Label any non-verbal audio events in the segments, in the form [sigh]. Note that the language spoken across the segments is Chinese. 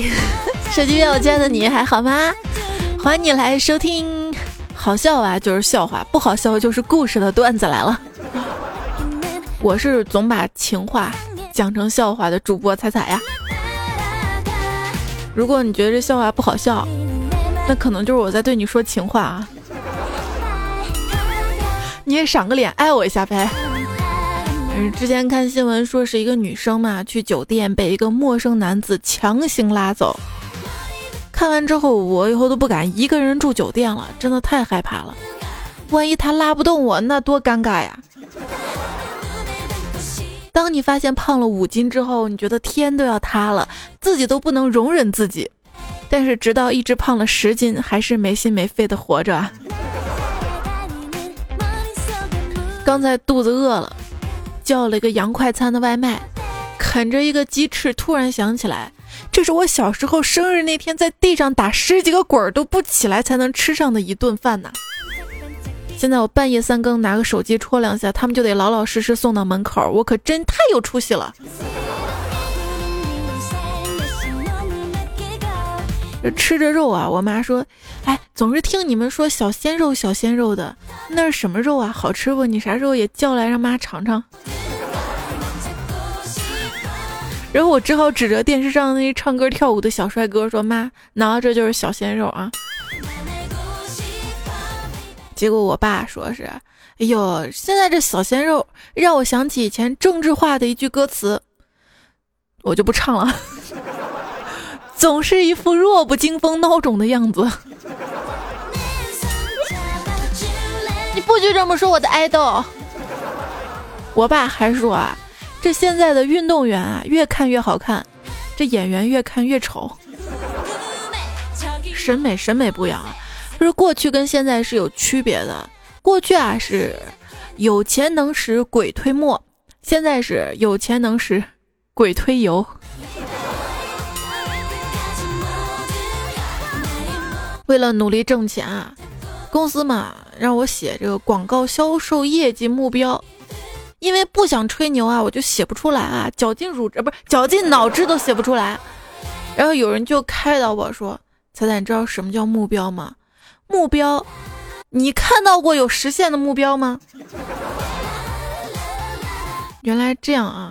[laughs] 手机边我亲爱的你还好吗？欢迎你来收听，好笑啊就是笑话，不好笑就是故事的段子来了。我是总把情话讲成笑话的主播彩彩呀。如果你觉得这笑话不好笑，那可能就是我在对你说情话啊。你也赏个脸，爱我一下呗。嗯，之前看新闻说是一个女生嘛，去酒店被一个陌生男子强行拉走。看完之后，我以后都不敢一个人住酒店了，真的太害怕了。万一他拉不动我，那多尴尬呀！当你发现胖了五斤之后，你觉得天都要塌了，自己都不能容忍自己。但是直到一直胖了十斤，还是没心没肺的活着。刚才肚子饿了。叫了一个洋快餐的外卖，啃着一个鸡翅，突然想起来，这是我小时候生日那天在地上打十几个滚都不起来才能吃上的一顿饭呢。现在我半夜三更拿个手机戳两下，他们就得老老实实送到门口，我可真太有出息了。吃着肉啊，我妈说：“哎，总是听你们说小鲜肉小鲜肉的，那是什么肉啊？好吃不？你啥时候也叫来让妈尝尝？”然后我只好指着电视上那些唱歌跳舞的小帅哥说：“妈，挠这就是小鲜肉啊。”结果我爸说是：“哎呦，现在这小鲜肉让我想起以前政治化的一句歌词，我就不唱了。”总是一副弱不禁风孬种的样子。[laughs] 你不许这么说我的爱豆。我爸还说啊，这现在的运动员啊，越看越好看，这演员越看越丑。审美审美不一样，就是过去跟现在是有区别的。过去啊是有钱能使鬼推磨，现在是有钱能使鬼推油。为了努力挣钱啊，公司嘛让我写这个广告销售业绩目标，因为不想吹牛啊，我就写不出来啊，绞尽乳汁不是绞尽脑汁都写不出来。然后有人就开导我说：“彩彩，你知道什么叫目标吗？目标，你看到过有实现的目标吗？”原来这样啊，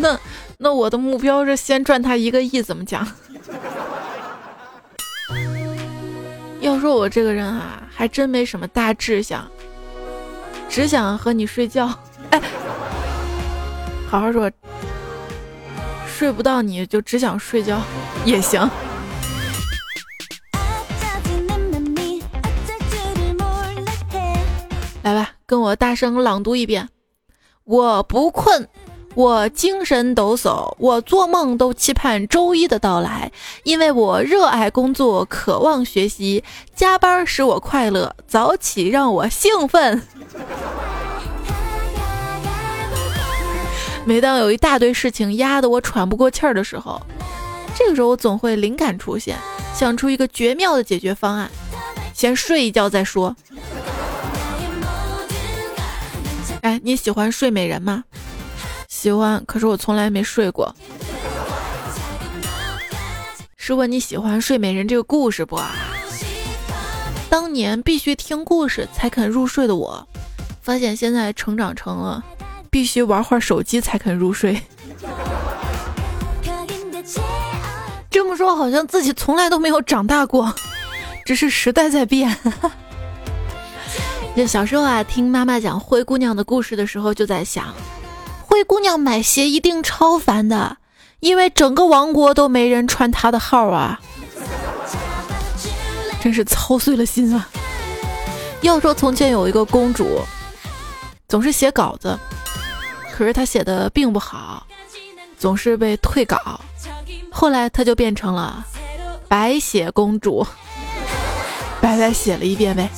那那我的目标是先赚他一个亿，怎么讲？[laughs] 要说我这个人啊，还真没什么大志向，只想和你睡觉。[laughs] 哎，好好说，睡不到你就只想睡觉也行。来吧，跟我大声朗读一遍，我不困。我精神抖擞，我做梦都期盼周一的到来，因为我热爱工作，渴望学习，加班使我快乐，早起让我兴奋。[laughs] 每当有一大堆事情压得我喘不过气儿的时候，这个时候我总会灵感出现，想出一个绝妙的解决方案：先睡一觉再说。哎，你喜欢睡美人吗？喜欢，可是我从来没睡过。是问你喜欢《睡美人》这个故事不啊？当年必须听故事才肯入睡的我，发现现在成长成了必须玩会儿手机才肯入睡。这么说好像自己从来都没有长大过，只是时代在变。[laughs] 就小时候啊，听妈妈讲灰姑娘的故事的时候，就在想。灰姑娘买鞋一定超烦的，因为整个王国都没人穿她的号啊！真是操碎了心啊！要说从前有一个公主，总是写稿子，可是她写的并不好，总是被退稿。后来她就变成了白雪公主，白白写了一遍呗。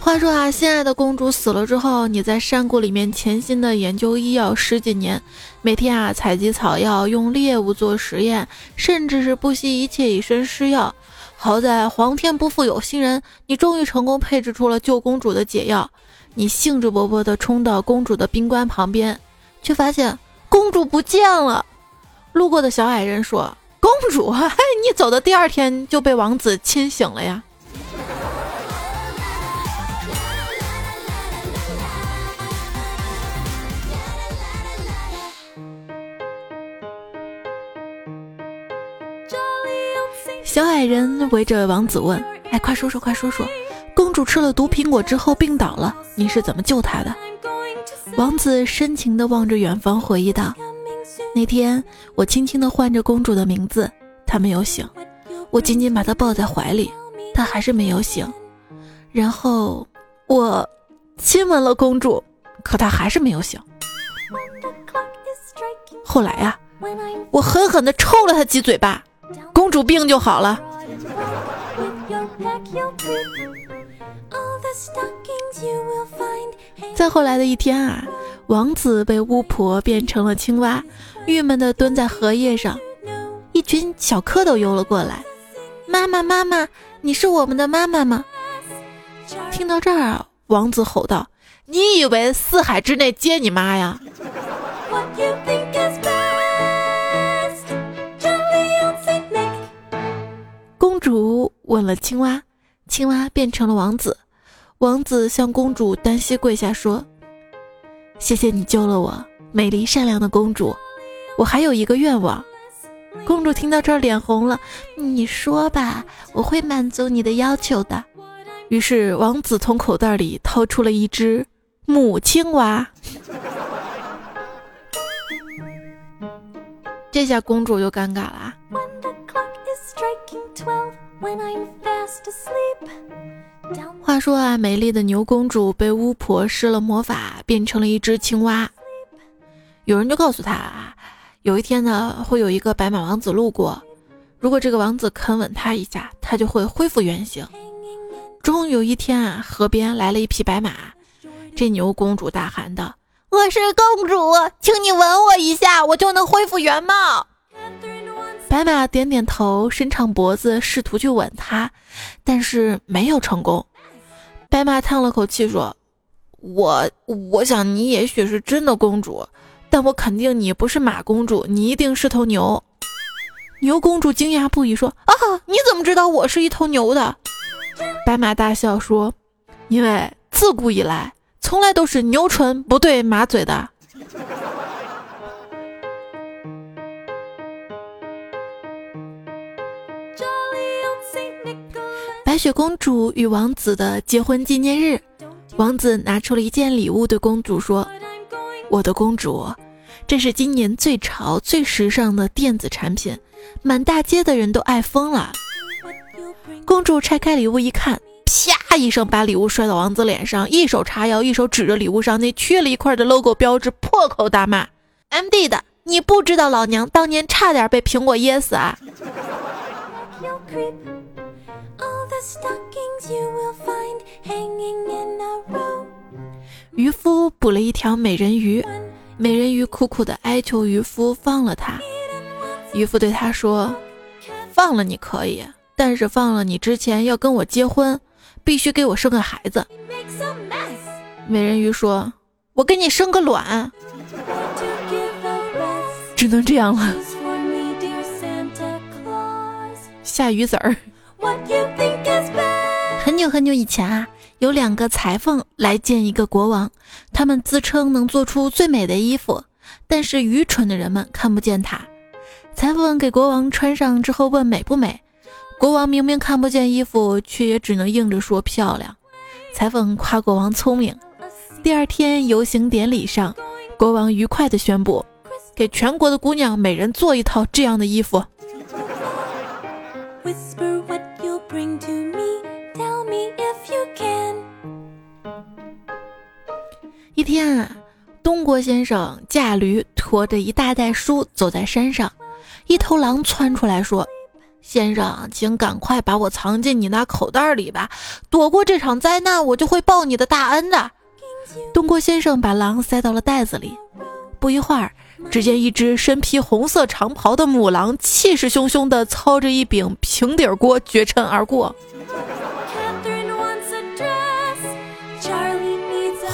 话说啊，心爱的公主死了之后，你在山谷里面潜心的研究医药十几年，每天啊采集草药，用猎物做实验，甚至是不惜一切以身试药。好在皇天不负有心人，你终于成功配置出了救公主的解药。你兴致勃勃地冲到公主的冰棺旁边，却发现公主不见了。路过的小矮人说：“公主，你走的第二天就被王子亲醒了呀。”人围着王子问：“哎，快说说，快说说，公主吃了毒苹果之后病倒了，你是怎么救她的？”王子深情地望着远方，回忆道：“那天我轻轻地唤着公主的名字，她没有醒。我紧紧把她抱在怀里，她还是没有醒。然后我亲吻了公主，可她还是没有醒。后来呀，我狠狠地抽了她几嘴巴。”公主病就好了。再后来的一天啊，王子被巫婆变成了青蛙，郁闷的蹲在荷叶上。一群小蝌蚪游了过来。妈妈，妈妈，你是我们的妈妈吗？听到这儿，王子吼道：“你以为四海之内皆你妈呀？”吻了青蛙，青蛙变成了王子。王子向公主单膝跪下说：“谢谢你救了我，美丽善良的公主。我还有一个愿望。”公主听到这儿脸红了，你说吧，我会满足你的要求的。于是王子从口袋里掏出了一只母青蛙。这下公主就尴尬了。话说啊，美丽的牛公主被巫婆施了魔法，变成了一只青蛙。有人就告诉她啊，有一天呢，会有一个白马王子路过，如果这个王子肯吻她一下，她就会恢复原形。终有一天啊，河边来了一匹白马，这牛公主大喊道：“我是公主，请你吻我一下，我就能恢复原貌。”白马点点头，伸长脖子，试图去吻她，但是没有成功。白马叹了口气说：“我我想你也许是真的公主，但我肯定你不是马公主，你一定是头牛。”牛公主惊讶不已，说：“啊，你怎么知道我是一头牛的？”白马大笑说：“因为自古以来，从来都是牛唇不对马嘴的。”白雪公主与王子的结婚纪念日，王子拿出了一件礼物，对公主说：“我的公主，这是今年最潮、最时尚的电子产品，满大街的人都爱疯了。”公主拆开礼物一看，啪一声把礼物摔到王子脸上，一手叉腰，一手指着礼物上那缺了一块的 logo 标志，破口大骂：“MD 的，你不知道老娘当年差点被苹果噎死啊！”渔夫捕了一条美人鱼，美人鱼苦苦的哀求渔夫放了它。渔夫对他说：“放了你可以，但是放了你之前要跟我结婚，必须给我生个孩子。”美人鱼说：“我给你生个卵，[laughs] 只能这样了。”下鱼籽儿。很久很久以前啊，有两个裁缝来见一个国王，他们自称能做出最美的衣服，但是愚蠢的人们看不见它。裁缝给国王穿上之后问美不美，国王明明看不见衣服，却也只能硬着说漂亮。裁缝夸国王聪明。第二天游行典礼上，国王愉快地宣布，给全国的姑娘每人做一套这样的衣服。一天啊，东郭先生驾驴驮着一大袋书走在山上，一头狼窜出来说：“先生，请赶快把我藏进你那口袋里吧，躲过这场灾难，我就会报你的大恩的。”东郭先生把狼塞到了袋子里，不一会儿，只见一只身披红色长袍的母狼气势汹汹地操着一柄平底锅绝尘而过。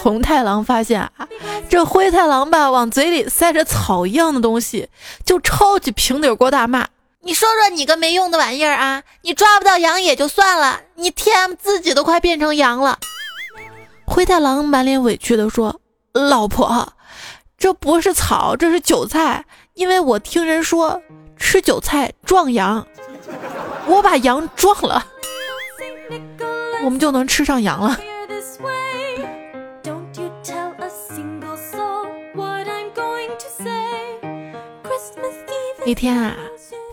红太狼发现啊，这灰太狼吧，往嘴里塞着草一样的东西，就抄起平底锅大骂：“你说说你个没用的玩意儿啊！你抓不到羊也就算了，你 TM 自己都快变成羊了。”灰太狼满脸委屈地说：“老婆，这不是草，这是韭菜。因为我听人说吃韭菜壮阳，我把羊撞了，我们就能吃上羊了。”那天啊，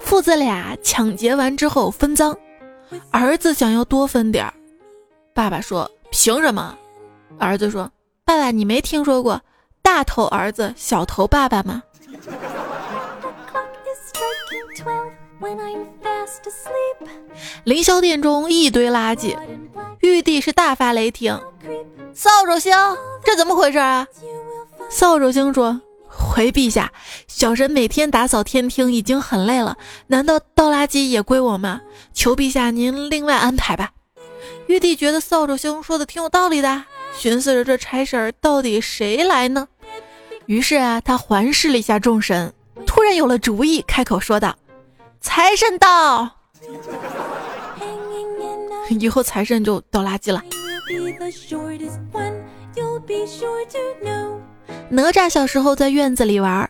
父子俩抢劫完之后分赃，儿子想要多分点儿，爸爸说：“凭什么？”儿子说：“爸爸，你没听说过大头儿子小头爸爸吗？”凌霄殿中一堆垃圾，玉帝是大发雷霆：“扫帚星，这怎么回事啊？”扫帚星说。回陛下，小神每天打扫天庭已经很累了，难道倒垃圾也归我吗？求陛下您另外安排吧。玉帝觉得扫帚星说的挺有道理的，寻思着这差事儿到底谁来呢？于是啊，他环视了一下众神，突然有了主意，开口说道：“财神到，[laughs] 以后财神就倒垃圾了。”哪吒小时候在院子里玩，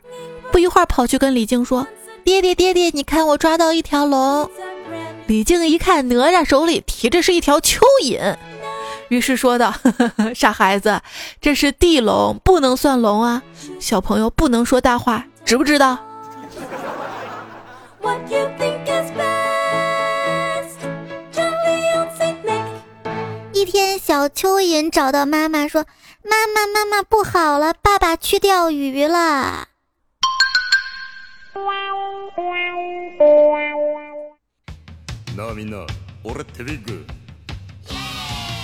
不一会儿跑去跟李靖说：“爹爹爹爹，你看我抓到一条龙。”李靖一看哪吒手里提着是一条蚯蚓，于是说道：“ [laughs] 傻孩子，这是地龙，不能算龙啊！小朋友不能说大话，知不知道？”一天，小蚯蚓找到妈妈说。妈妈，妈妈不好了，爸爸去钓鱼了。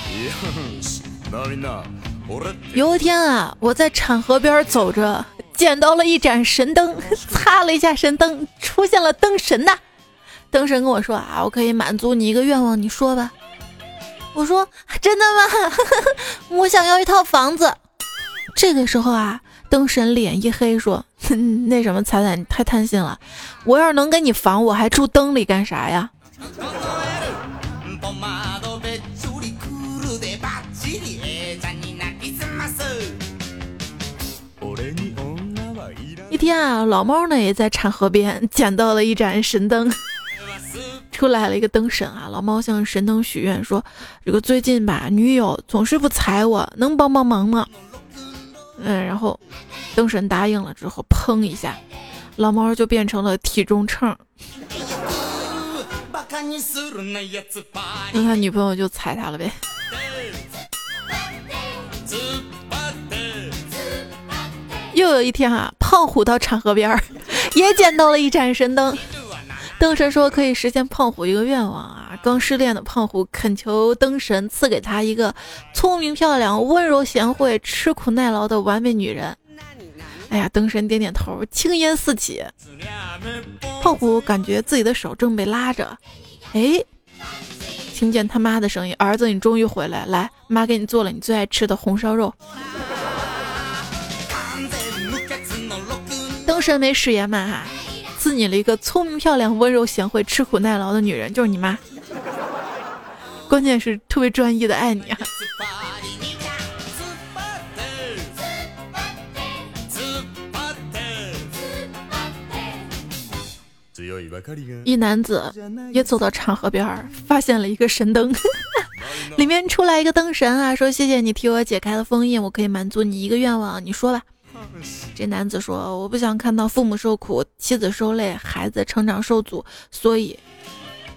[laughs] 有一天啊，我在产河边走着，捡到了一盏神灯，[laughs] 擦了一下神灯，出现了灯神呐。灯神跟我说啊，我可以满足你一个愿望，你说吧。我说真的吗？[laughs] 我想要一套房子。这个时候啊，灯神脸一黑，说：“那什么，彩彩，你太贪心了。我要是能给你房，我还住灯里干啥呀？”天啊，老猫呢也在产河边捡到了一盏神灯。[laughs] 出来了一个灯神啊！老猫向神灯许愿说：“这个最近吧，女友总是不睬我，能帮帮忙吗？”嗯，然后灯神答应了之后，砰一下，老猫就变成了体重秤。[laughs] 那他女朋友就踩他了呗。又有一天啊，胖虎到场河边儿，也捡到了一盏神灯。灯神说可以实现胖虎一个愿望啊！刚失恋的胖虎恳求灯神赐给他一个聪明漂亮、温柔贤惠、吃苦耐劳的完美女人。哎呀，灯神点点头，青烟四起。胖虎感觉自己的手正被拉着，哎，听见他妈的声音：“儿子，你终于回来，来，妈给你做了你最爱吃的红烧肉。”灯神没食言嘛哈。赐你了一个聪明漂亮、温柔贤惠、吃苦耐劳的女人，就是你妈。关键是特别专一的爱你啊！一男子也走到长河边儿，发现了一个神灯，[laughs] 里面出来一个灯神啊，说：“谢谢你替我解开了封印，我可以满足你一个愿望，你说吧。”这男子说：“我不想看到父母受苦，妻子受累，孩子成长受阻，所以。”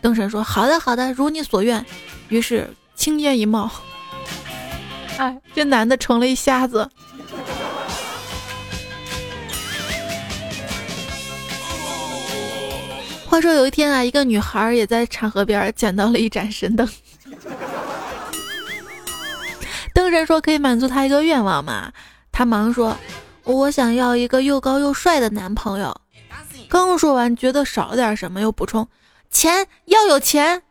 灯神说：“好的，好的，如你所愿。”于是青烟一冒，哎，这男的成了一瞎子。话说有一天啊，一个女孩也在产河边捡到了一盏神灯。灯神说：“可以满足她一个愿望吗？”她忙说。我想要一个又高又帅的男朋友。刚说完，觉得少了点什么，又补充：钱要有钱。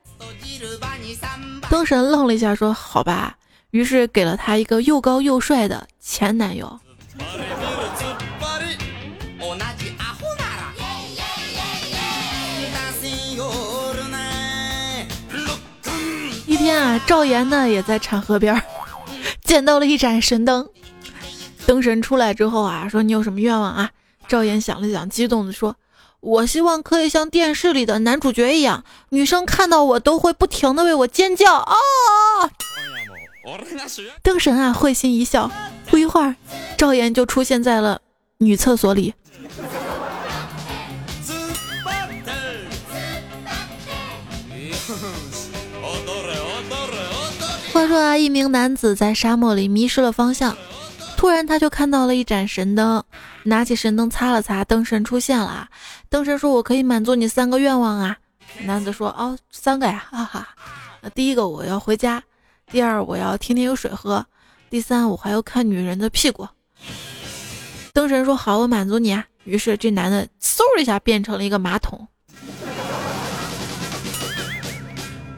灯神愣了一下，说：“好吧。”于是给了他一个又高又帅的前男友。一天啊，赵岩呢也在产河边捡到了一盏神灯。灯神出来之后啊，说你有什么愿望啊？赵岩想了想，激动的说：“我希望可以像电视里的男主角一样，女生看到我都会不停的为我尖叫啊！”灯神啊，会心一笑，不一会儿，赵岩就出现在了女厕所里。话说啊，一名男子在沙漠里迷失了方向，突然他就看到了一盏神灯，拿起神灯擦了擦，灯神出现了。灯神说：“我可以满足你三个愿望啊。”男子说：“哦，三个呀，哈哈。第一个我要回家，第二我要天天有水喝，第三我还要看女人的屁股。”灯神说：“好，我满足你啊。”于是这男的嗖一下变成了一个马桶，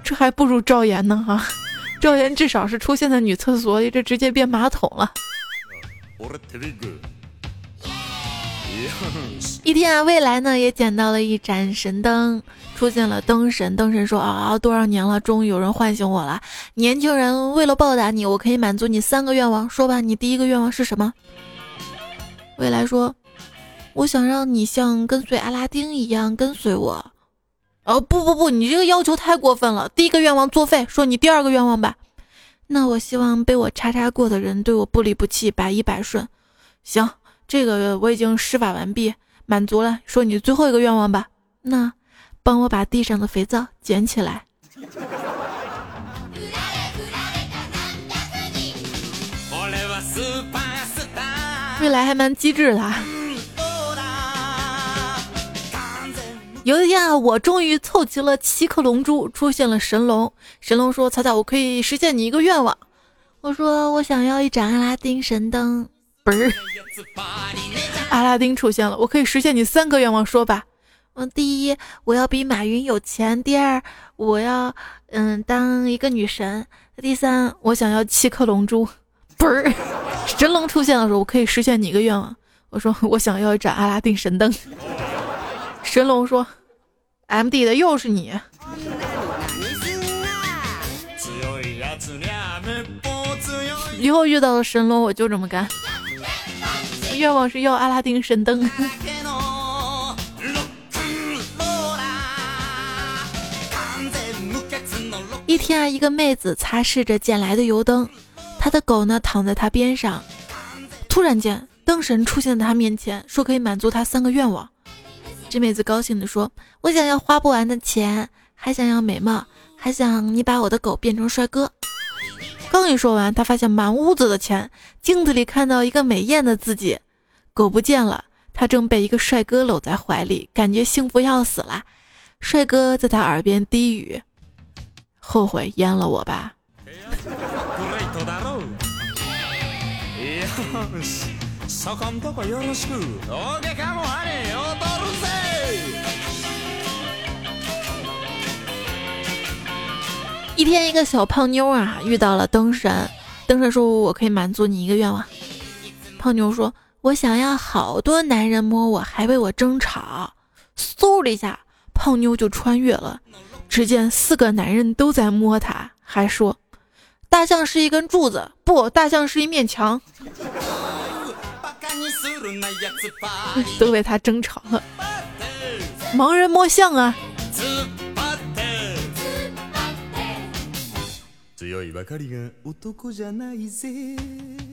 这还不如赵岩呢哈。赵岩至少是出现在女厕所里，这直接变马桶了。一天啊，未来呢也捡到了一盏神灯，出现了灯神。灯神说：“啊，多少年了，终于有人唤醒我了。年轻人，为了报答你，我可以满足你三个愿望。说吧，你第一个愿望是什么？”未来说：“我想让你像跟随阿拉丁一样跟随我。”哦不不不，你这个要求太过分了。第一个愿望作废，说你第二个愿望吧。那我希望被我叉叉过的人对我不离不弃，百依百顺。行，这个我已经施法完毕，满足了。说你最后一个愿望吧。那，帮我把地上的肥皂捡起来。未来还蛮机智的。有一天啊，我终于凑齐了七颗龙珠，出现了神龙。神龙说：“草草，我可以实现你一个愿望。”我说：“我想要一盏阿拉丁神灯。”不是，阿拉丁出现了，我可以实现你三个愿望，说吧。嗯，第一，我要比马云有钱；第二，我要嗯当一个女神；第三，我想要七颗龙珠。不是，神龙出现的时候，我可以实现你一个愿望。我说：“我想要一盏阿拉丁神灯。”神龙说：“M D 的又是你。”以后遇到了神龙，我就这么干。愿望是要阿拉丁神灯。一天啊，一个妹子擦拭着捡来的油灯，她的狗呢躺在她边上。突然间，灯神出现在她面前，说可以满足她三个愿望。这妹子高兴地说：“我想要花不完的钱，还想要美貌，还想你把我的狗变成帅哥。”刚一说完，她发现满屋子的钱，镜子里看到一个美艳的自己，狗不见了，她正被一个帅哥搂在怀里，感觉幸福要死了。帅哥在她耳边低语：“后悔淹了我吧。” [laughs] 一天，一个小胖妞啊遇到了灯神，灯神说：“我可以满足你一个愿望。”胖妞说：“我想要好多男人摸我，还为我争吵。”嗖的一下，胖妞就穿越了，只见四个男人都在摸她，还说：“大象是一根柱子，不，大象是一面墙。” [laughs] 都为他争吵了。[laughs] 盲人摸象啊！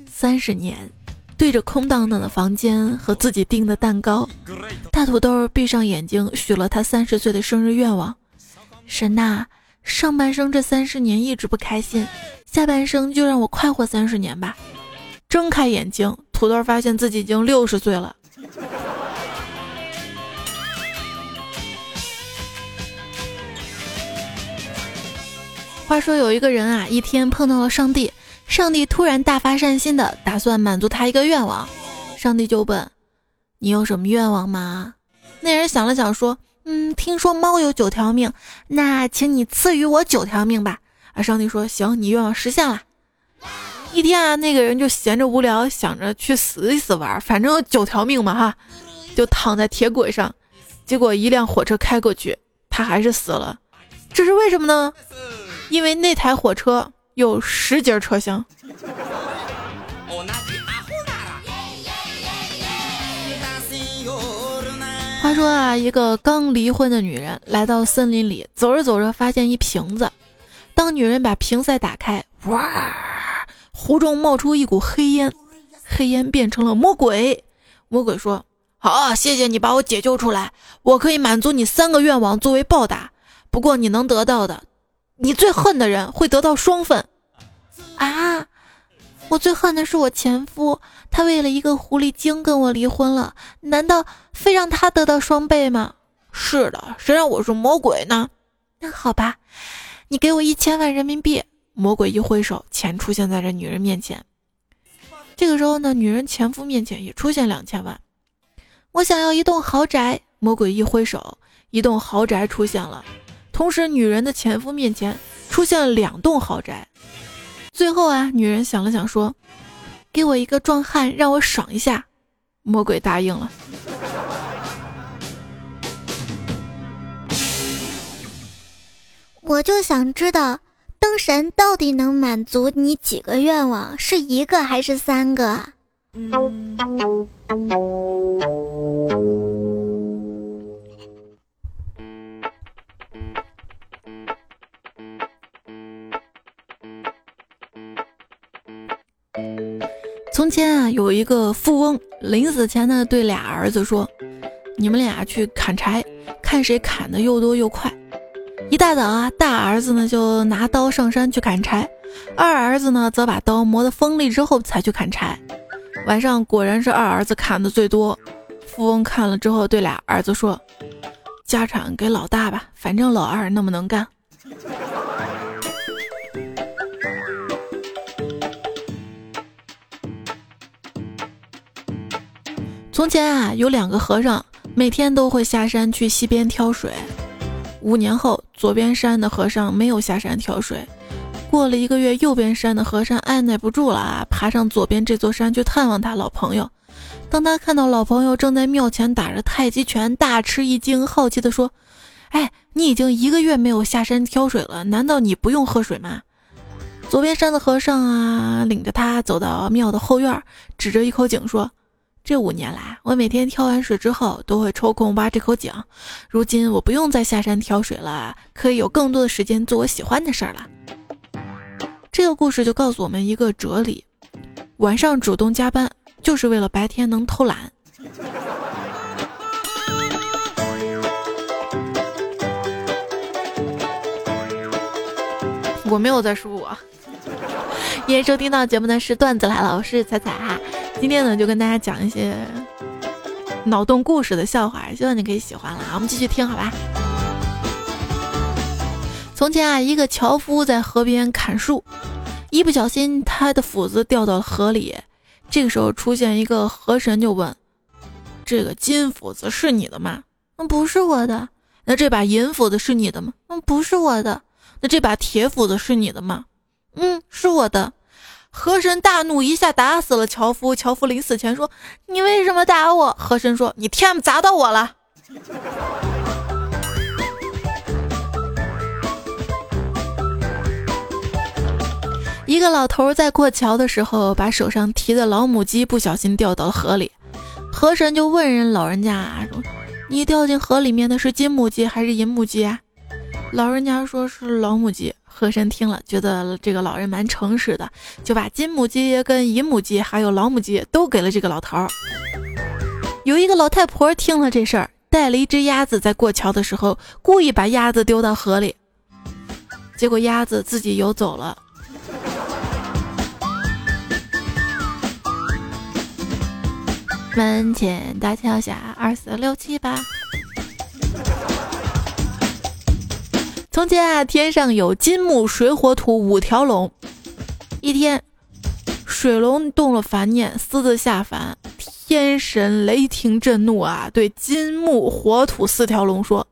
三十年，对着空荡荡的房间和自己订的蛋糕，大土豆闭上眼睛许了他三十岁的生日愿望。神呐，上半生这三十年一直不开心，下半生就让我快活三十年吧。睁开眼睛。土豆发现自己已经六十岁了。话说有一个人啊，一天碰到了上帝，上帝突然大发善心的打算满足他一个愿望，上帝就问：“你有什么愿望吗？”那人想了想说：“嗯，听说猫有九条命，那请你赐予我九条命吧。”啊上帝说：“行，你愿望实现了。”一天啊，那个人就闲着无聊，想着去死一死玩，反正有九条命嘛哈，就躺在铁轨上，结果一辆火车开过去，他还是死了。这是为什么呢？因为那台火车有十节车厢。话说啊，一个刚离婚的女人来到森林里，走着走着发现一瓶子。当女人把瓶塞打开，哇，湖中冒出一股黑烟，黑烟变成了魔鬼。魔鬼说：“好，谢谢你把我解救出来，我可以满足你三个愿望作为报答。不过你能得到的，你最恨的人会得到双份。”啊。我最恨的是我前夫，他为了一个狐狸精跟我离婚了。难道非让他得到双倍吗？是的，谁让我是魔鬼呢？那好吧，你给我一千万人民币。魔鬼一挥手，钱出现在这女人面前。这个时候呢，女人前夫面前也出现两千万。我想要一栋豪宅。魔鬼一挥手，一栋豪宅出现了。同时，女人的前夫面前出现了两栋豪宅。最后啊，女人想了想说：“给我一个壮汉，让我爽一下。”魔鬼答应了。我就想知道，灯神到底能满足你几个愿望？是一个还是三个？从前啊，有一个富翁，临死前呢，对俩儿子说：“你们俩去砍柴，看谁砍的又多又快。”一大早啊，大儿子呢就拿刀上山去砍柴，二儿子呢则把刀磨得锋利之后才去砍柴。晚上果然是二儿子砍的最多。富翁看了之后，对俩儿子说：“家产给老大吧，反正老二那么能干。”从前啊，有两个和尚，每天都会下山去溪边挑水。五年后，左边山的和尚没有下山挑水。过了一个月，右边山的和尚按耐不住了啊，爬上左边这座山去探望他老朋友。当他看到老朋友正在庙前打着太极拳，大吃一惊，好奇地说：“哎，你已经一个月没有下山挑水了，难道你不用喝水吗？”左边山的和尚啊，领着他走到庙的后院，指着一口井说。这五年来，我每天挑完水之后都会抽空挖这口井。如今我不用再下山挑水了，可以有更多的时间做我喜欢的事儿了。这个故事就告诉我们一个哲理：晚上主动加班，就是为了白天能偷懒。我没有在说我。[laughs] 今天收听到节目的是段子来了，我是彩彩哈。今天呢，就跟大家讲一些脑洞故事的笑话，希望你可以喜欢了啊。我们继续听，好吧？从前啊，一个樵夫在河边砍树，一不小心他的斧子掉到了河里。这个时候出现一个河神，就问：“这个金斧子是你的吗？”“嗯，不是我的。”“那这把银斧子是你的吗？”“嗯，不是我的。”“那这把铁斧子是你的吗？”“嗯，是我的。”河神大怒，一下打死了樵夫。樵夫临死前说：“你为什么打我？”河神说：“你天砸到我了。”一个老头在过桥的时候，把手上提的老母鸡不小心掉到了河里。河神就问人老人家：“你掉进河里面的是金母鸡还是银母鸡？”老人家说是老母鸡。和珅听了，觉得这个老人蛮诚实的，就把金母鸡、跟银母鸡还有老母鸡都给了这个老头儿。有一个老太婆听了这事儿，带了一只鸭子，在过桥的时候，故意把鸭子丢到河里，结果鸭子自己游走了。门前大桥下，二四六七八。从前啊，天上有金木水火土五条龙。一天，水龙动了凡念，私自下凡，天神雷霆震怒啊，对金木火土四条龙说：“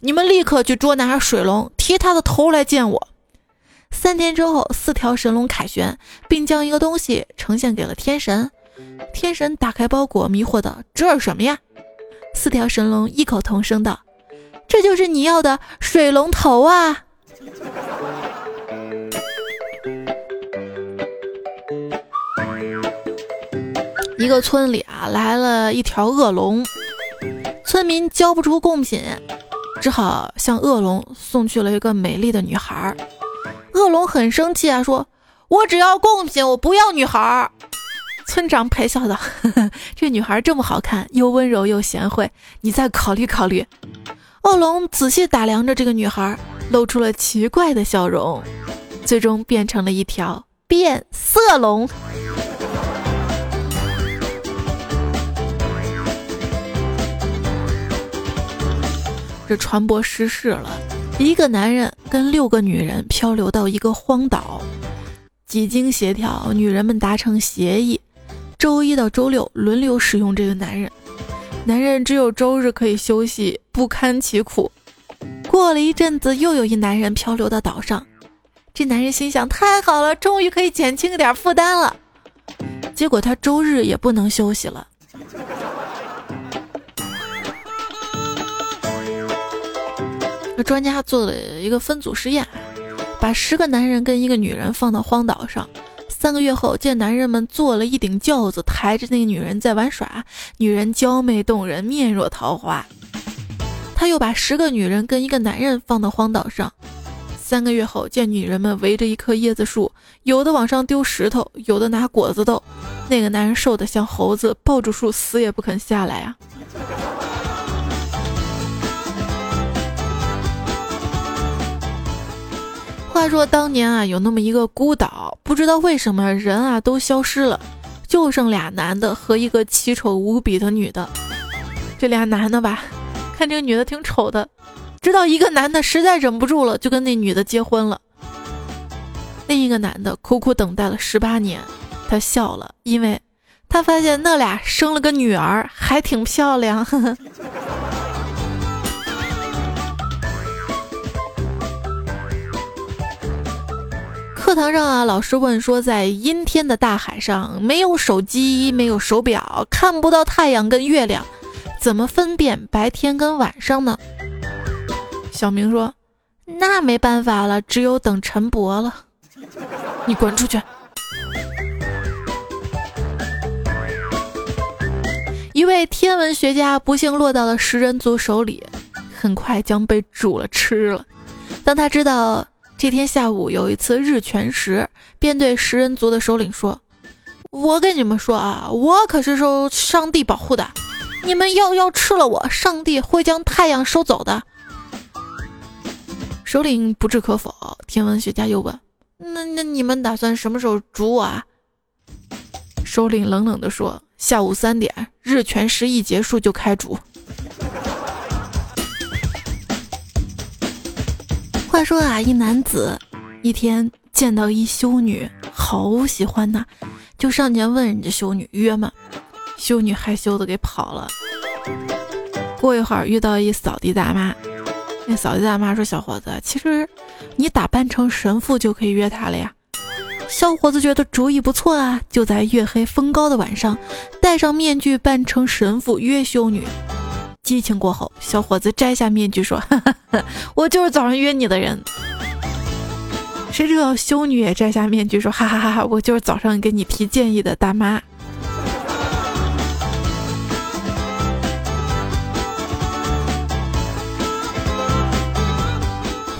你们立刻去捉拿水龙，提他的头来见我。”三天之后，四条神龙凯旋，并将一个东西呈现给了天神。天神打开包裹，迷惑道：“这是什么呀？”四条神龙异口同声道：“这就是你要的水龙头啊！”一个村里啊，来了一条恶龙，村民交不出贡品，只好向恶龙送去了一个美丽的女孩。恶龙很生气啊，说：“我只要贡品，我不要女孩。”村长陪笑道：“这女孩这么好看，又温柔又贤惠，你再考虑考虑。”恶龙仔细打量着这个女孩，露出了奇怪的笑容，最终变成了一条变色龙。这传播失事了，一个男人跟六个女人漂流到一个荒岛，几经协调，女人们达成协议，周一到周六轮流使用这个男人，男人只有周日可以休息，不堪其苦。过了一阵子，又有一男人漂流到岛上，这男人心想：太好了，终于可以减轻点负担了。结果他周日也不能休息了。专家做了一个分组实验，把十个男人跟一个女人放到荒岛上，三个月后见男人们坐了一顶轿子，抬着那个女人在玩耍，女人娇媚动人，面若桃花。他又把十个女人跟一个男人放到荒岛上，三个月后见女人们围着一棵椰子树，有的往上丢石头，有的拿果子逗，那个男人瘦得像猴子，抱住树死也不肯下来啊。话说当年啊，有那么一个孤岛，不知道为什么人啊都消失了，就剩俩男的和一个奇丑无比的女的。这俩男的吧，看这个女的挺丑的，直到一个男的实在忍不住了，就跟那女的结婚了。另一个男的苦苦等待了十八年，他笑了，因为他发现那俩生了个女儿，还挺漂亮。呵 [laughs] 呵课堂上啊，老师问说，在阴天的大海上，没有手机，没有手表，看不到太阳跟月亮，怎么分辨白天跟晚上呢？小明说：“那没办法了，只有等陈博了。”你滚出去！一位天文学家不幸落到了食人族手里，很快将被煮了吃了。当他知道。这天下午有一次日全食，便对食人族的首领说：“我跟你们说啊，我可是受上帝保护的，你们要要吃了我，上帝会将太阳收走的。”首领不置可否。天文学家又问：“那那你们打算什么时候煮我啊？”首领冷冷地说：“下午三点，日全食一结束就开煮。”话说啊，一男子一天见到一修女，好喜欢她，就上前问人家修女约吗？修女害羞的给跑了。过一会儿遇到一扫地大妈，那扫地大妈说：“小伙子，其实你打扮成神父就可以约她了呀。”小伙子觉得主意不错啊，就在月黑风高的晚上，戴上面具扮成神父约修女。激情过后，小伙子摘下面具说：“哈 [laughs] 哈我就是早上约你的人。”谁知道修女也摘下面具说：“哈哈哈哈，我就是早上给你提建议的大妈。”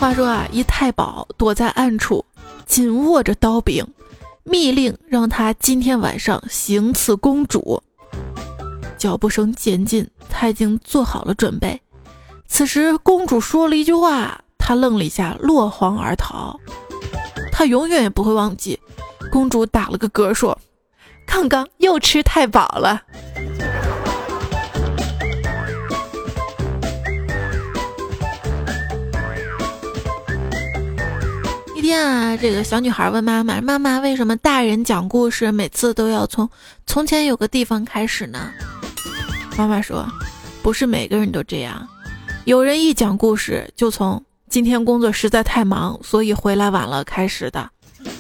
话说啊，一太保躲在暗处，紧握着刀柄，密令让他今天晚上行刺公主。脚步声渐近。他已经做好了准备。此时，公主说了一句话，他愣了一下，落荒而逃。他永远也不会忘记，公主打了个嗝说：“刚刚又吃太饱了。”一天啊，这个小女孩问妈妈：“妈妈，为什么大人讲故事每次都要从从前有个地方开始呢？”妈妈说：“不是每个人都这样，有人一讲故事就从今天工作实在太忙，所以回来晚了开始的。[laughs]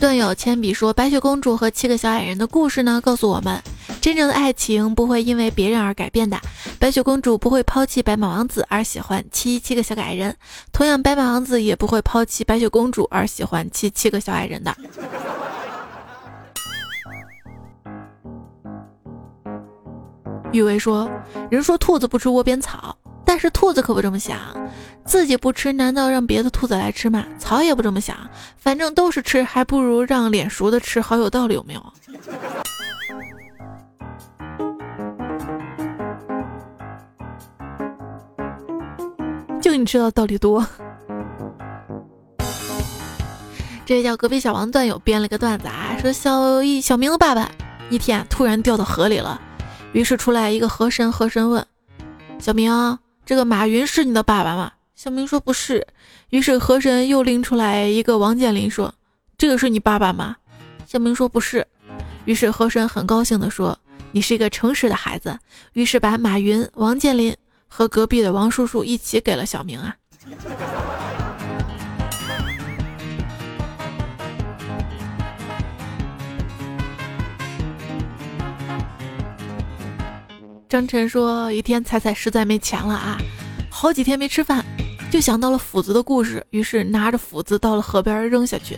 段友铅笔说：“白雪公主和七个小矮人的故事呢，告诉我们，真正的爱情不会因为别人而改变的。白雪公主不会抛弃白马王子而喜欢七七个小矮人，同样，白马王子也不会抛弃白雪公主而喜欢七七个小矮人的。”雨薇说：“人说兔子不吃窝边草。”但是兔子可不这么想，自己不吃，难道让别的兔子来吃吗？草也不这么想，反正都是吃，还不如让脸熟的吃，好有道理，有没有？就你知道道理多。[laughs] 这叫隔壁小王段友编了个段子啊，说小一小明的爸爸一天突然掉到河里了，于是出来一个河神，河神问小明。这个马云是你的爸爸吗？小明说不是。于是河神又拎出来一个王健林，说：“这个是你爸爸吗？”小明说不是。于是河神很高兴地说：“你是一个诚实的孩子。”于是把马云、王健林和隔壁的王叔叔一起给了小明啊。张晨说：“一天彩彩实在没钱了啊，好几天没吃饭，就想到了斧子的故事，于是拿着斧子到了河边扔下去。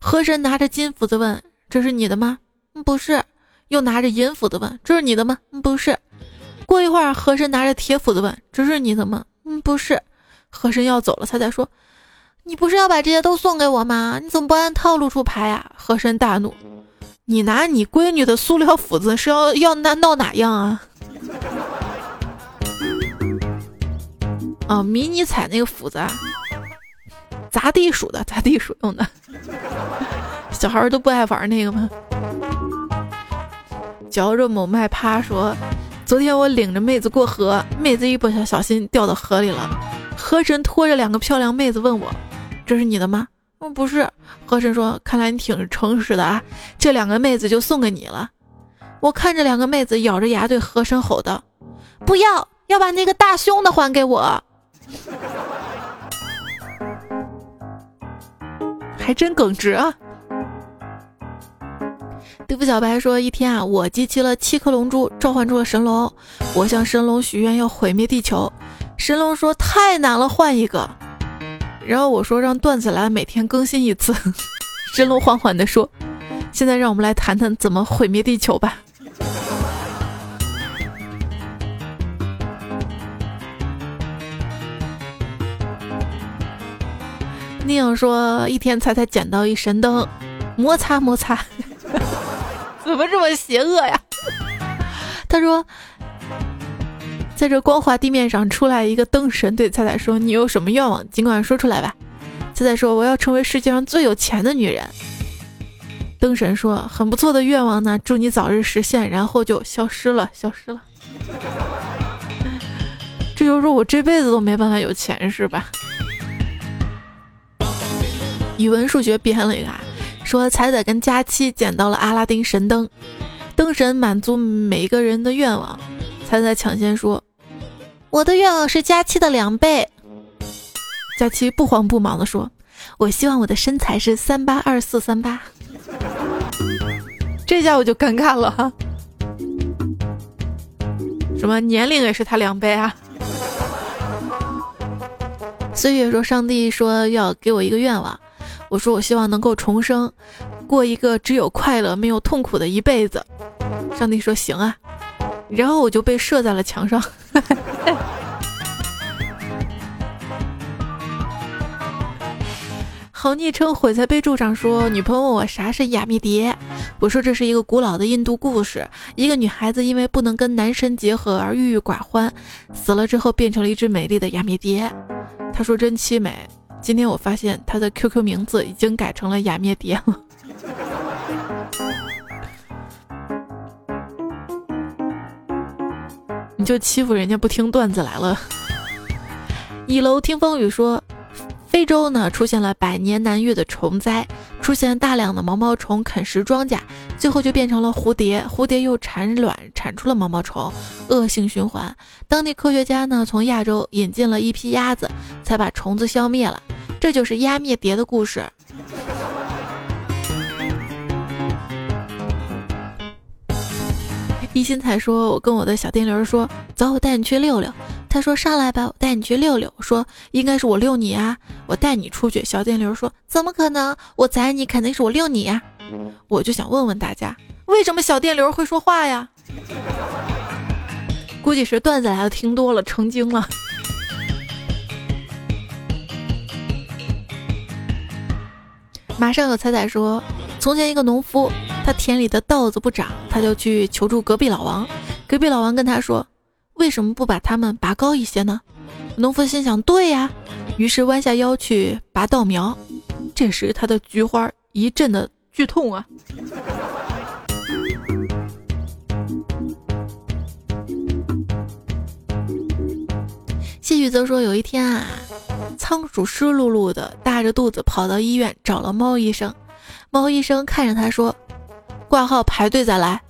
河神拿着金斧子问：‘这是你的吗？’‘不是。’又拿着银斧子问：‘这是你的吗？’‘不是。’过一会儿，和珅拿着铁斧子问：‘这是你的吗？’‘嗯，不是。’和珅要走了，他才说：‘你不是要把这些都送给我吗？你怎么不按套路出牌呀？’和珅大怒：‘你拿你闺女的塑料斧子是要要闹哪样啊？’”啊，[laughs] 迷你彩那个斧子，啊，砸地鼠的，砸地鼠用的。[laughs] 小孩都不爱玩那个吗？嚼着某麦趴说，昨天我领着妹子过河，妹子一不小心掉到河里了。河神拖着两个漂亮妹子问我：“这是你的吗？”“嗯，不是。”河神说：“看来你挺诚实的啊，这两个妹子就送给你了。”我看着两个妹子咬着牙对河神吼道：“不要，要把那个大胸的还给我。”还真耿直啊！对付小白说：“一天啊，我集齐了七颗龙珠，召唤出了神龙。我向神龙许愿要毁灭地球，神龙说太难了，换一个。然后我说让段子来每天更新一次。[laughs] 神龙缓缓地说：现在让我们来谈谈怎么毁灭地球吧。”宁说：“一天，才才捡到一神灯，摩擦摩擦，[laughs] 怎么这么邪恶呀？”他说：“在这光滑地面上出来一个灯神，对菜菜说：‘你有什么愿望，尽管说出来吧。’菜菜说：‘我要成为世界上最有钱的女人。’灯神说：‘很不错的愿望呢，祝你早日实现。’然后就消失了，消失了。这就是说我这辈子都没办法有钱，是吧？”语文、数学编了一个，说彩彩跟佳期捡到了阿拉丁神灯，灯神满足每一个人的愿望。彩彩抢先说：“我的愿望是佳期的两倍。”佳期不慌不忙地说：“我希望我的身材是三八二四三八。[laughs] ”这下我就尴尬了哈，[laughs] 什么年龄也是他两倍啊？岁月说：“上帝说要给我一个愿望。”我说我希望能够重生，过一个只有快乐没有痛苦的一辈子。上帝说行啊，然后我就被射在了墙上。[laughs] 好昵称毁在备注上说，女朋友问我啥是雅蜜蝶，我说这是一个古老的印度故事，一个女孩子因为不能跟男神结合而郁郁寡欢，死了之后变成了一只美丽的雅蜜蝶。她说真凄美。今天我发现他的 QQ 名字已经改成了雅灭蝶了，[laughs] 你就欺负人家不听段子来了。一楼听风雨说，非洲呢出现了百年难遇的虫灾，出现大量的毛毛虫啃食庄稼，最后就变成了蝴蝶，蝴蝶又产卵产出了毛毛虫，恶性循环。当地科学家呢从亚洲引进了一批鸭子，才把虫子消灭了。这就是鸭灭蝶的故事。一心才说：“我跟我的小电驴说，走，我带你去溜溜。”他说：“上来吧，我带你去溜溜。”说：“应该是我溜你啊，我带你出去。”小电驴说：“怎么可能？我宰你，肯定是我溜你呀。”我就想问问大家，为什么小电驴会说话呀？[laughs] 估计是段子来了听多了成精了。[laughs] 马上有彩彩说：“从前一个农夫，他田里的稻子不长，他就去求助隔壁老王。隔壁老王跟他说。”为什么不把它们拔高一些呢？农夫心想：对呀，于是弯下腰去拔稻苗。这时他的菊花一阵的剧痛啊！谢宇则说：有一天啊，仓鼠湿漉漉的，大着肚子跑到医院找了猫医生。猫医生看着他说：“挂号排队再来。”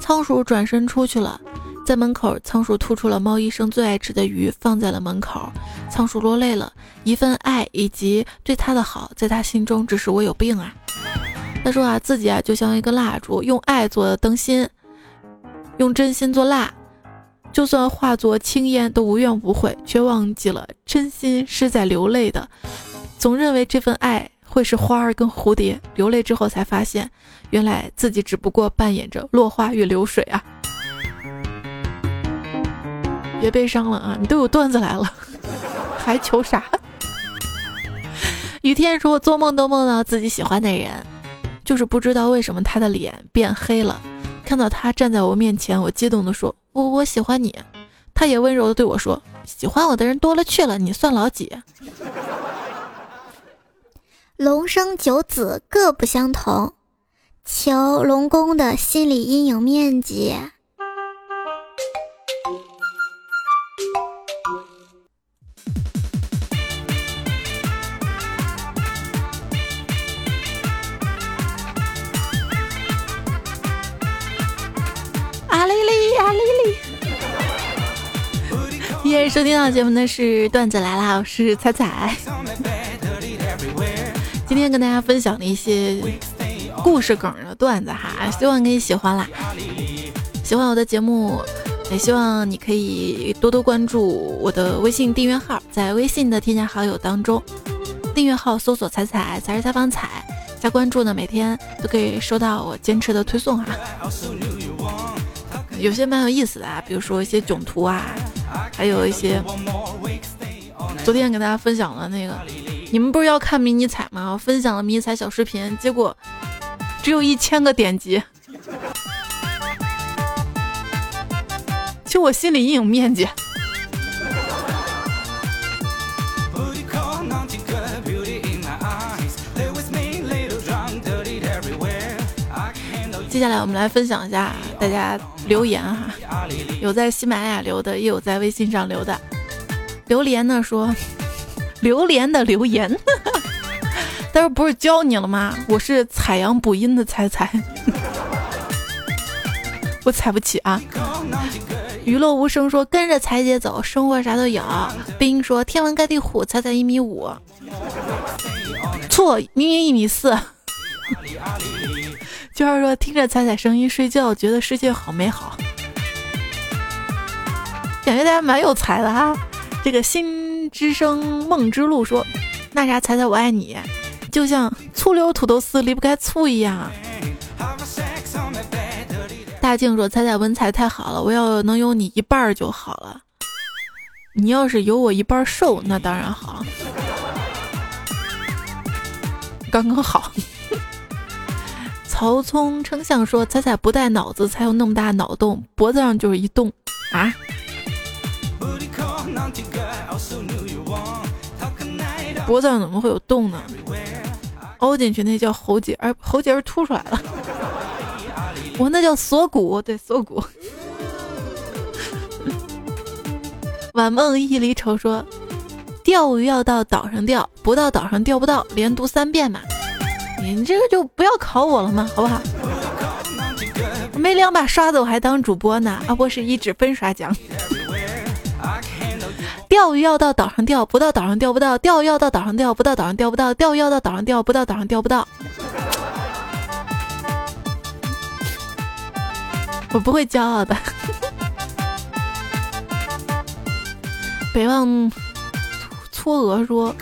仓鼠转身出去了。在门口，仓鼠吐出了猫医生最爱吃的鱼，放在了门口。仓鼠落泪了，一份爱以及对他的好，在他心中只是我有病啊。他说啊，自己啊就像一个蜡烛，用爱做灯芯，用真心做蜡，就算化作青烟都无怨无悔，却忘记了真心是在流泪的。总认为这份爱会是花儿跟蝴蝶，流泪之后才发现，原来自己只不过扮演着落花与流水啊。别悲伤了啊！你都有段子来了，还求啥？雨天说，我做梦都梦到自己喜欢的人，就是不知道为什么他的脸变黑了。看到他站在我面前，我激动的说：“我我喜欢你。”他也温柔的对我说：“喜欢我的人多了去了，你算老几？” [laughs] 龙生九子各不相同，求龙宫的心理阴影面积。收听到节目的是段子来啦，我是彩彩。今天跟大家分享了一些故事梗的段子哈，希望你喜欢啦。喜欢我的节目，也希望你可以多多关注我的微信订阅号，在微信的添加好友当中，订阅号搜索“彩彩”，才是采访彩，加关注呢，每天都可以收到我坚持的推送哈。有些蛮有意思的啊，比如说一些囧图啊。还有一些，昨天给大家分享了那个，你们不是要看迷你彩吗？我分享了迷你彩小视频，结果只有一千个点击，[laughs] 就我心里阴影面积。接下来我们来分享一下大家留言哈，有在喜马拉雅留的，也有在微信上留的。榴莲呢说，[laughs] 榴莲的留言，[laughs] 但是不是教你了吗？我是采阳补阴的彩彩，[laughs] 我踩不起啊。娱乐无声说跟着彩姐走，生活啥都有。冰说天王盖地虎，彩彩一米五，错，明明一米四。就是说，听着彩彩声音睡觉，觉得世界好美好，感觉大家蛮有才的哈。这个心之声梦之路说，那啥彩彩我爱你，就像醋溜土豆丝离不开醋一样。大静说，彩彩文采太好了，我要能有你一半就好了。你要是有我一半瘦，那当然好，刚刚好。曹冲称象说：“彩彩不带脑子才有那么大脑洞，脖子上就是一洞啊！脖子上怎么会有洞呢？凹进去那叫喉结，而喉结凸出来了。[laughs] 我那叫锁骨，对锁骨。[laughs] ”晚梦一离愁说：“钓鱼要到岛上钓，不到岛上钓不到，连读三遍嘛。你这个就不要考我了嘛，好不好？没两把刷子我还当主播呢，啊，我是一指分刷奖。钓鱼要到岛上钓，不到岛上钓不到；钓鱼要到岛上钓，不到岛上钓不到；钓鱼要到岛上钓，不到岛上钓不到。我不会骄傲的。北望搓娥说：“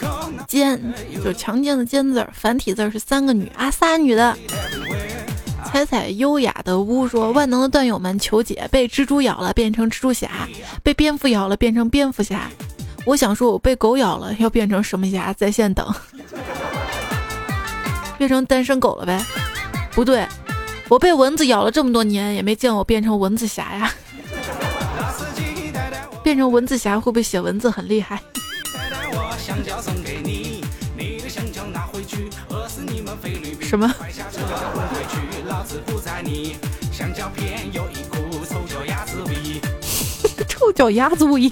奸就强奸的奸字，繁体字是三个女啊，仨女的。”彩彩优雅的乌说：“万能的段友们求解，被蜘蛛咬了变成蜘蛛侠，被蝙蝠咬了变成蝙蝠侠。我想说，我被狗咬了要变成什么侠？在线等，[laughs] 变成单身狗了呗？不对。”我被蚊子咬了这么多年，也没见我变成蚊子侠呀。变成蚊子侠会不会写文字很厉害？什么？臭脚丫子味。[laughs] 臭脚丫子味。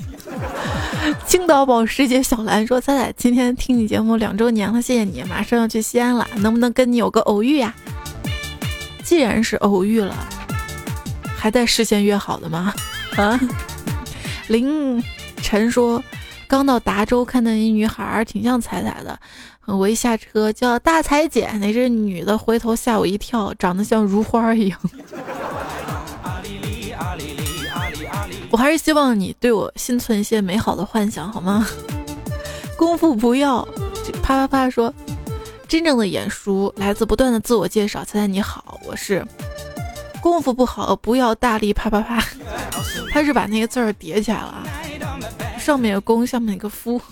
[laughs] 青岛保时捷小兰说：“彩彩，今天听你节目两周年了，谢谢你，马上要去西安了，能不能跟你有个偶遇呀？”既然是偶遇了，还带事先约好的吗？啊！[laughs] 凌晨说，刚到达州看到一女孩，挺像彩彩的。我一下车叫大彩姐，那是女的，回头吓我一跳，长得像如花一样。[laughs] 我还是希望你对我心存一些美好的幻想，好吗？[laughs] 功夫不要，啪啪啪说。真正的眼熟来自不断的自我介绍。猜猜你好，我是功夫不好，不要大力啪啪啪。[laughs] 他是把那个字儿叠起来了，上面有功，下面一个夫。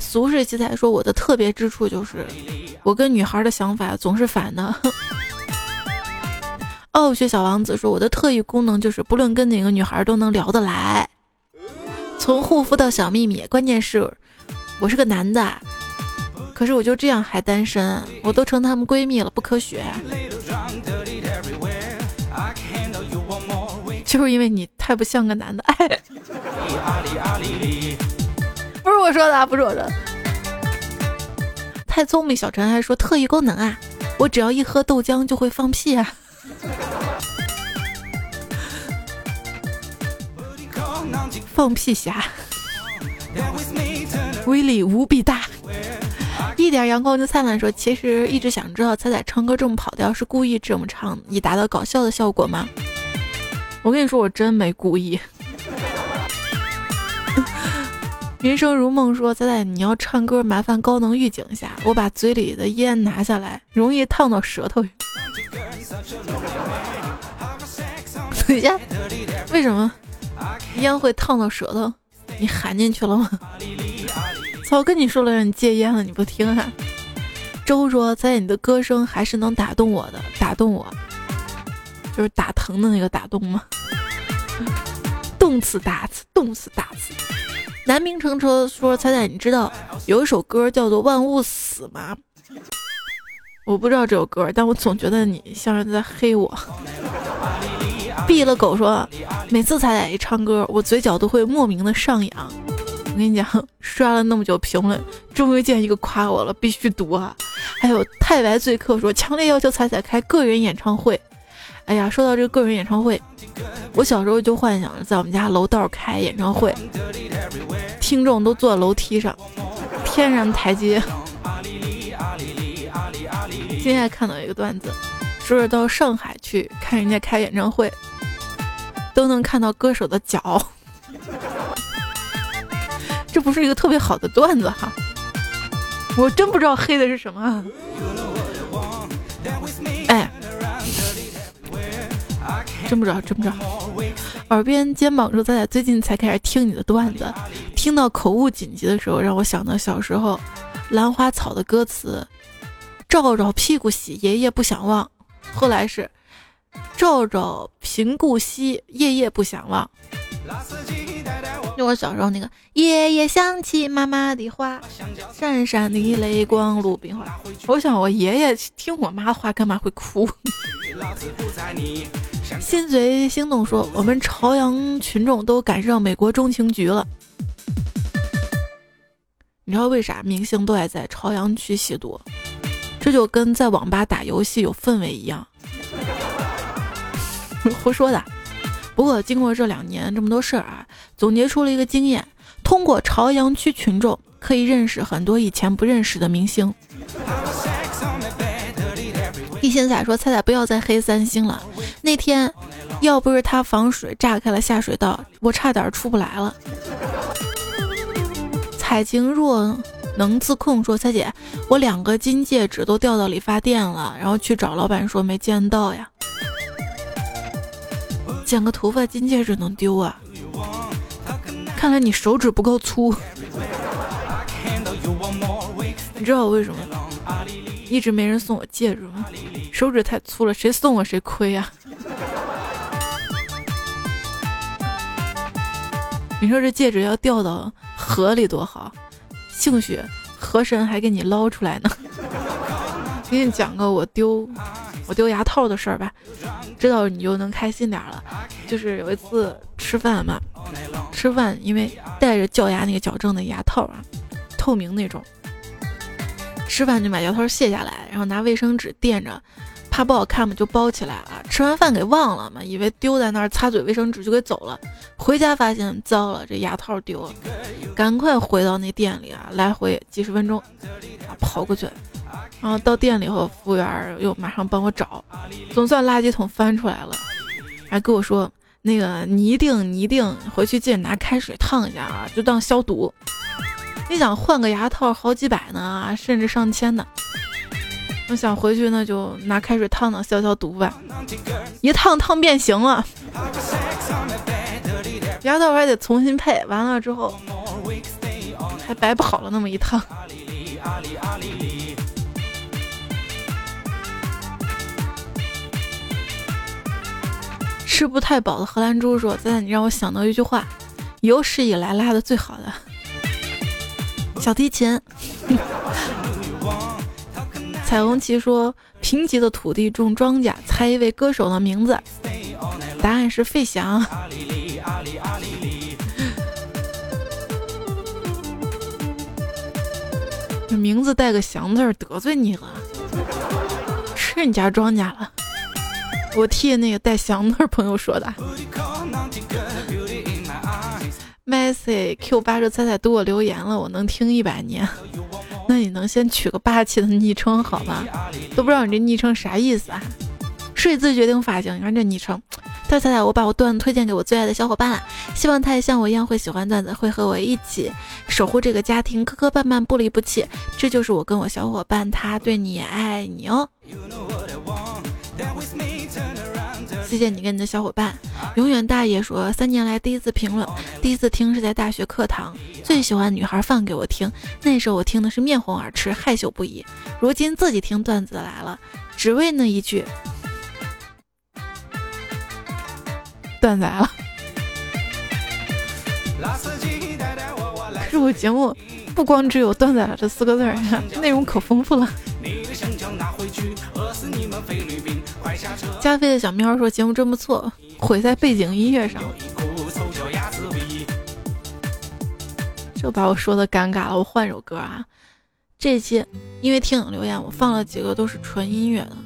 俗世奇才说我的特别之处就是我跟女孩的想法总是反的。[laughs] 傲雪小王子说我的特异功能就是不论跟哪个女孩都能聊得来。从护肤到小秘密，关键是我是个男的。可是我就这样还单身，我都成她们闺蜜了，不科学。就是因为你太不像个男的，哎，不是我说的，不是我说的。太聪明，小陈还说特异功能啊，我只要一喝豆浆就会放屁啊。放屁侠，威力无比大。一点阳光就灿烂。说，其实一直想知道彩彩唱歌这么跑调，是故意这么唱，以达到搞笑的效果吗？我跟你说，我真没故意。[laughs] 人生如梦说，仔仔你要唱歌，麻烦高能预警一下，我把嘴里的烟拿下来，容易烫到舌头。等一下，为什么烟会烫到舌头？你含进去了吗？早跟你说了让你戒烟了，你不听啊？周说，在你的歌声还是能打动我的，打动我，就是打疼的那个打动吗？[laughs] 动词打词，动词打词。南明城车说，彩彩，你知道有一首歌叫做《万物死》吗？我不知道这首歌，但我总觉得你像是在黑我。[laughs] 闭了狗说，每次彩彩一唱歌，我嘴角都会莫名的上扬。我跟你讲，[laughs] 刷了那么久评论，终于见一个夸我了，必须读啊！还有太白醉客说，强烈要求彩彩开个人演唱会。哎呀，说到这个个人演唱会，我小时候就幻想着在我们家楼道开演唱会，听众都坐楼梯上，天然台阶。今天看到一个段子，说是到上海去看人家开演唱会，都能看到歌手的脚。这不是一个特别好的段子哈，我真不知道黑的是什么。真不知道，真不知道。耳边肩膀说：“咱俩最近才开始听你的段子，听到口误紧急的时候，让我想到小时候兰花草的歌词：照照屁股洗，爷爷不想忘。后来是照照平顾惜，夜夜不想忘。”就我小时候那个，夜夜想起妈妈的话，闪闪的泪光，鲁冰花。我想我爷爷听我妈的话干嘛会哭？[laughs] 心随心动说，我们朝阳群众都赶上美国中情局了。你知道为啥明星都爱在朝阳区吸毒？这就跟在网吧打游戏有氛围一样。[laughs] 胡说的。不过经过这两年这么多事儿啊，总结出了一个经验：通过朝阳区群众可以认识很多以前不认识的明星。一心仔说：“彩彩不要再黑三星了。那天要不是他防水炸开了下水道，我差点出不来了。”彩晴若能自控说：“彩姐，我两个金戒指都掉到理发店了，然后去找老板说没见到呀。剪个头发金戒指能丢啊？看来你手指不够粗。[laughs] 你知道我为什么一直没人送我戒指吗？手指太粗了，谁送我谁亏呀。[laughs] 你说这戒指要掉到……”河里多好，兴许河神还给你捞出来呢。[laughs] 给你讲个我丢我丢牙套的事儿吧，知道你就能开心点了。就是有一次吃饭嘛，吃饭因为带着叫牙那个矫正的牙套啊，透明那种，吃饭就把牙套卸下来，然后拿卫生纸垫着。怕不好看嘛，就包起来了。吃完饭给忘了嘛，以为丢在那儿擦嘴卫生纸就给走了。回家发现糟了，这牙套丢了，赶快回到那店里啊，来回几十分钟啊跑过去。然后到店里后，服务员又马上帮我找，总算垃圾桶翻出来了，还跟我说那个你一定你一定回去记得拿开水烫一下啊，就当消毒。你想换个牙套好几百呢，甚至上千呢。我想回去，那就拿开水烫烫消消毒吧。一烫烫变形了，牙套还得重新配。完了之后，还白跑了那么一趟。吃不太饱的荷兰猪说：“在你让我想到一句话，有史以来拉的最好的小提琴。[laughs] ”彩虹旗说：“贫瘠的土地种庄稼，猜一位歌手的名字。”答案是费翔。这名字带个“翔”字得罪你了，吃你家庄稼了。我替那个带“翔”字朋友说的。Messi Q 八说：“彩彩读我留言了，我能听一百年。”那你能先取个霸气的昵称好吗？都不知道你这昵称啥意思啊？睡姿决定发型，你看这昵称。他彩彩，我把我段子推荐给我最爱的小伙伴了，希望他也像我一样会喜欢段子，会和我一起守护这个家庭，磕磕绊绊不离不弃。这就是我跟我小伙伴，他对你爱你哦。谢谢你跟你的小伙伴，永远大爷说三年来第一次评论，第一次听是在大学课堂，最喜欢女孩放给我听，那时候我听的是面红耳赤，害羞不已。如今自己听段子来了，只为那一句，段子来了。是我节目不光只有段子这四个字儿，内容可丰富了。加菲的小喵说：“节目真不错，毁在背景音乐上。”这把我说的尴尬了，我换首歌啊。这期因为听友留言，我放了几个都是纯音乐的。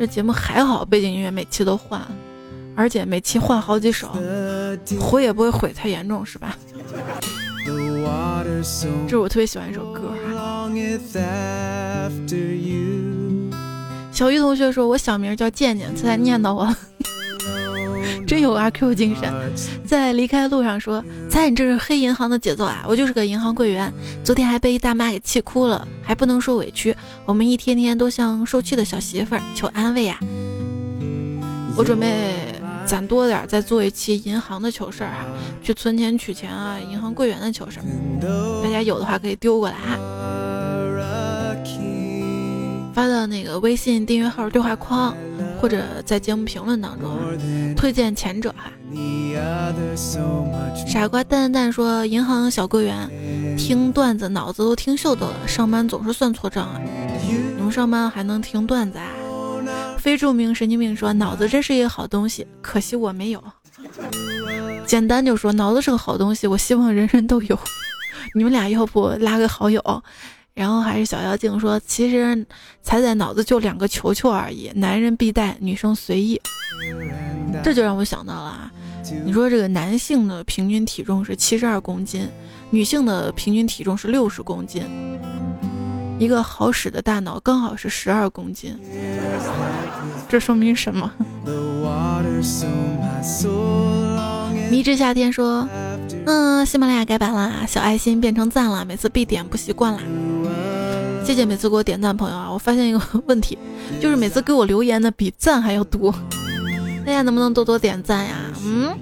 这节目还好，背景音乐每期都换，而且每期换好几首，[laughs] 毁也不会毁太严重，是吧？这是我特别喜欢一首歌啊。小鱼同学说：“我小名叫健健，他才念叨我，[laughs] 真有阿 Q 精神。”在离开路上说：“猜你这是黑银行的节奏啊！我就是个银行柜员，昨天还被一大妈给气哭了，还不能说委屈。我们一天天都像受气的小媳妇儿，求安慰呀！我准备。”攒多点，再做一期银行的糗事儿啊，去存钱取钱啊，银行柜员的糗事儿，大家有的话可以丢过来哈。发到那个微信订阅号对话框，或者在节目评论当中推荐前者哈。傻瓜蛋蛋蛋说，银行小柜员听段子脑子都听秀逗了，上班总是算错账啊。你们上班还能听段子啊？非著名神经病说：“脑子真是一个好东西，可惜我没有。[laughs] ”简单就说脑子是个好东西，我希望人人都有。[laughs] 你们俩要不拉个好友？然后还是小妖精说，其实彩彩脑子就两个球球而已，男人必带，女生随意。这就让我想到了啊，你说这个男性的平均体重是七十二公斤，女性的平均体重是六十公斤，一个好使的大脑刚好是十二公斤，这说明什么？[laughs] 迷之夏天说，嗯，喜马拉雅改版了，小爱心变成赞了，每次必点不习惯了。谢谢每次给我点赞朋友啊，我发现一个问题，就是每次给我留言的比赞还要多。大家能不能多多点赞呀？嗯。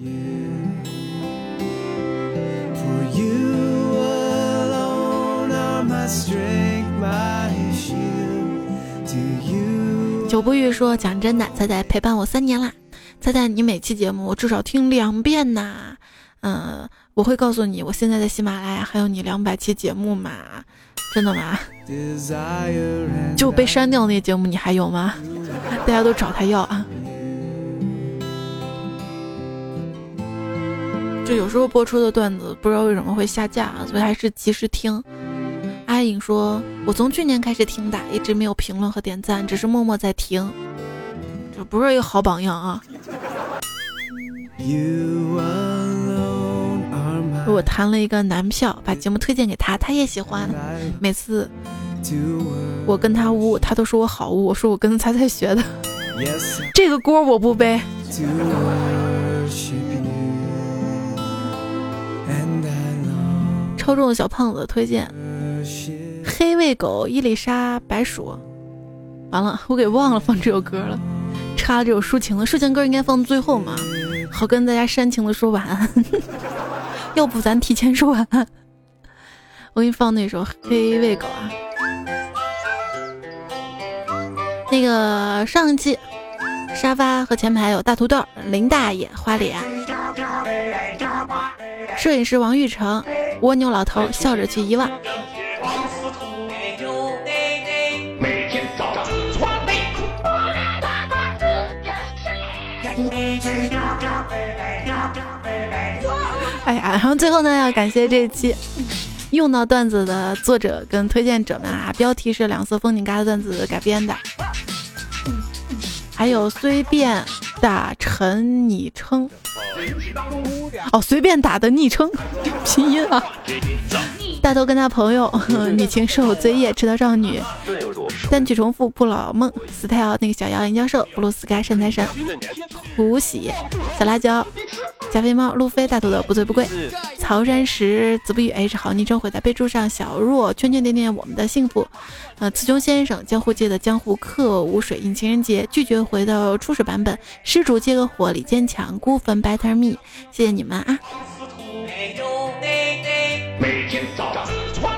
久不遇说，讲真的，猜猜陪伴我三年啦。猜猜你每期节目我至少听两遍呐，嗯，我会告诉你，我现在在喜马拉雅还有你两百期节目嘛？真的吗？就被删掉那节目你还有吗？大家都找他要啊！就有时候播出的段子不知道为什么会下架，所以还是及时听。阿颖说，我从去年开始听的，一直没有评论和点赞，只是默默在听。这不是一个好榜样啊！我谈了一个男票，把节目推荐给他，他也喜欢。每次我跟他污，他都说我好污。我说我跟猜猜学的，[laughs] 这个锅我不背。超重的小胖子推荐黑喂狗伊丽莎白鼠。完了，我给忘了放这首歌了。插这首抒情的抒情歌应该放最后嘛，好跟大家煽情的说晚安。[laughs] 要不咱提前说晚安，我给你放那首《黑喂狗》啊。那个上一期沙发和前排有大土豆、林大爷、花脸，摄影师王玉成、蜗牛老头笑着去遗忘。哎呀，然后最后呢，要感谢这一期用到段子的作者跟推荐者们啊，标题是两色风景嘎的段子改编的，还有随便打陈昵称，哦，随便打的昵称，[laughs] 拼音啊。大头跟他朋友，女禽兽醉夜迟到少女，单曲重复不老梦，style 那个小妖研教授，布鲁斯盖神财神，胡喜小辣椒，加菲猫路飞大头的不醉不归，曹山石子不语 H 好昵称会在备注上，小若圈圈点点我们的幸福，呃雌雄先生江湖界的江湖客无水印情人节拒绝回到初始版本，施主接个火力坚强孤坟 better me，谢谢你们啊。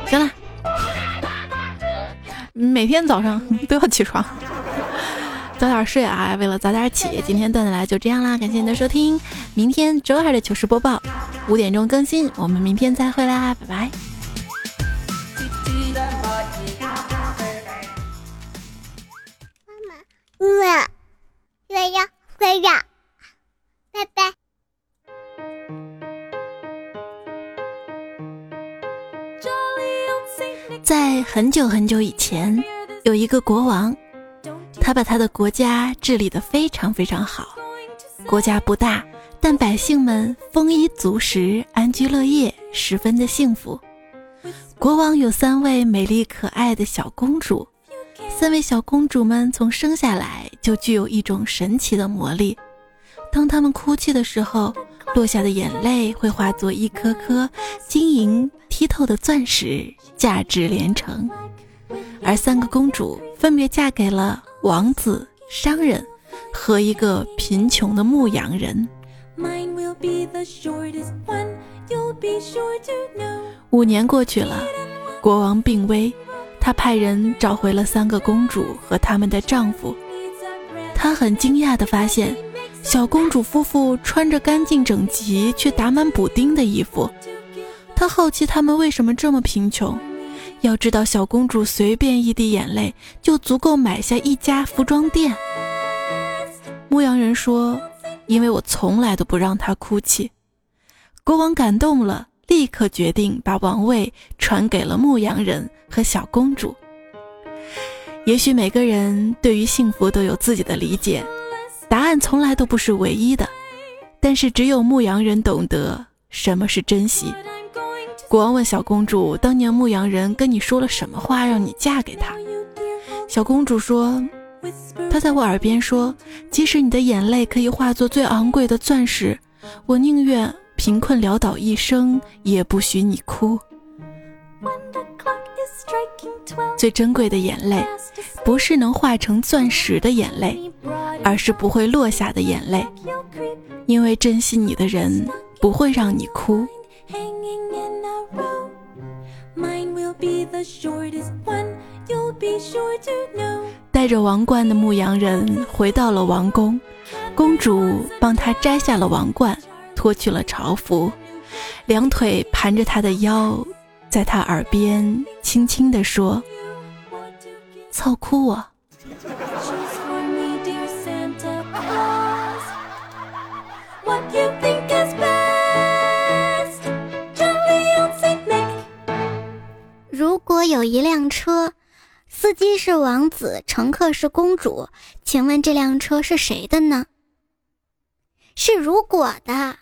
行了，每天早上 [laughs] 都要起床，早点睡啊！为了早点起，今天段子来就这样啦，感谢你的收听，明天周二的糗事播报五点钟更新，我们明天再会啦，拜拜。妈妈，月亮，月亮，拜拜。在很久很久以前，有一个国王，他把他的国家治理得非常非常好。国家不大，但百姓们丰衣足食，安居乐业，十分的幸福。国王有三位美丽可爱的小公主，三位小公主们从生下来就具有一种神奇的魔力。当她们哭泣的时候，落下的眼泪会化作一颗颗晶莹剔透的钻石，价值连城。而三个公主分别嫁给了王子、商人和一个贫穷的牧羊人。五年过去了，国王病危，他派人找回了三个公主和他们的丈夫。他很惊讶地发现。小公主夫妇穿着干净整齐却打满补丁的衣服，他好奇他们为什么这么贫穷。要知道，小公主随便一滴眼泪就足够买下一家服装店。牧羊人说：“因为我从来都不让她哭泣。”国王感动了，立刻决定把王位传给了牧羊人和小公主。也许每个人对于幸福都有自己的理解，答案从来都不是唯一的，但是只有牧羊人懂得什么是珍惜。国王问小公主：“当年牧羊人跟你说了什么话，让你嫁给他？”小公主说：“他在我耳边说，即使你的眼泪可以化作最昂贵的钻石，我宁愿贫困潦倒一生，也不许你哭。”最珍贵的眼泪，不是能化成钻石的眼泪，而是不会落下的眼泪。因为珍惜你的人不会让你哭。带着王冠的牧羊人回到了王宫，公主帮他摘下了王冠，脱去了朝服，两腿盘着他的腰。在他耳边轻轻地说：“操哭我。”如果有一辆车，司机是王子，乘客是公主，请问这辆车是谁的呢？是如果的。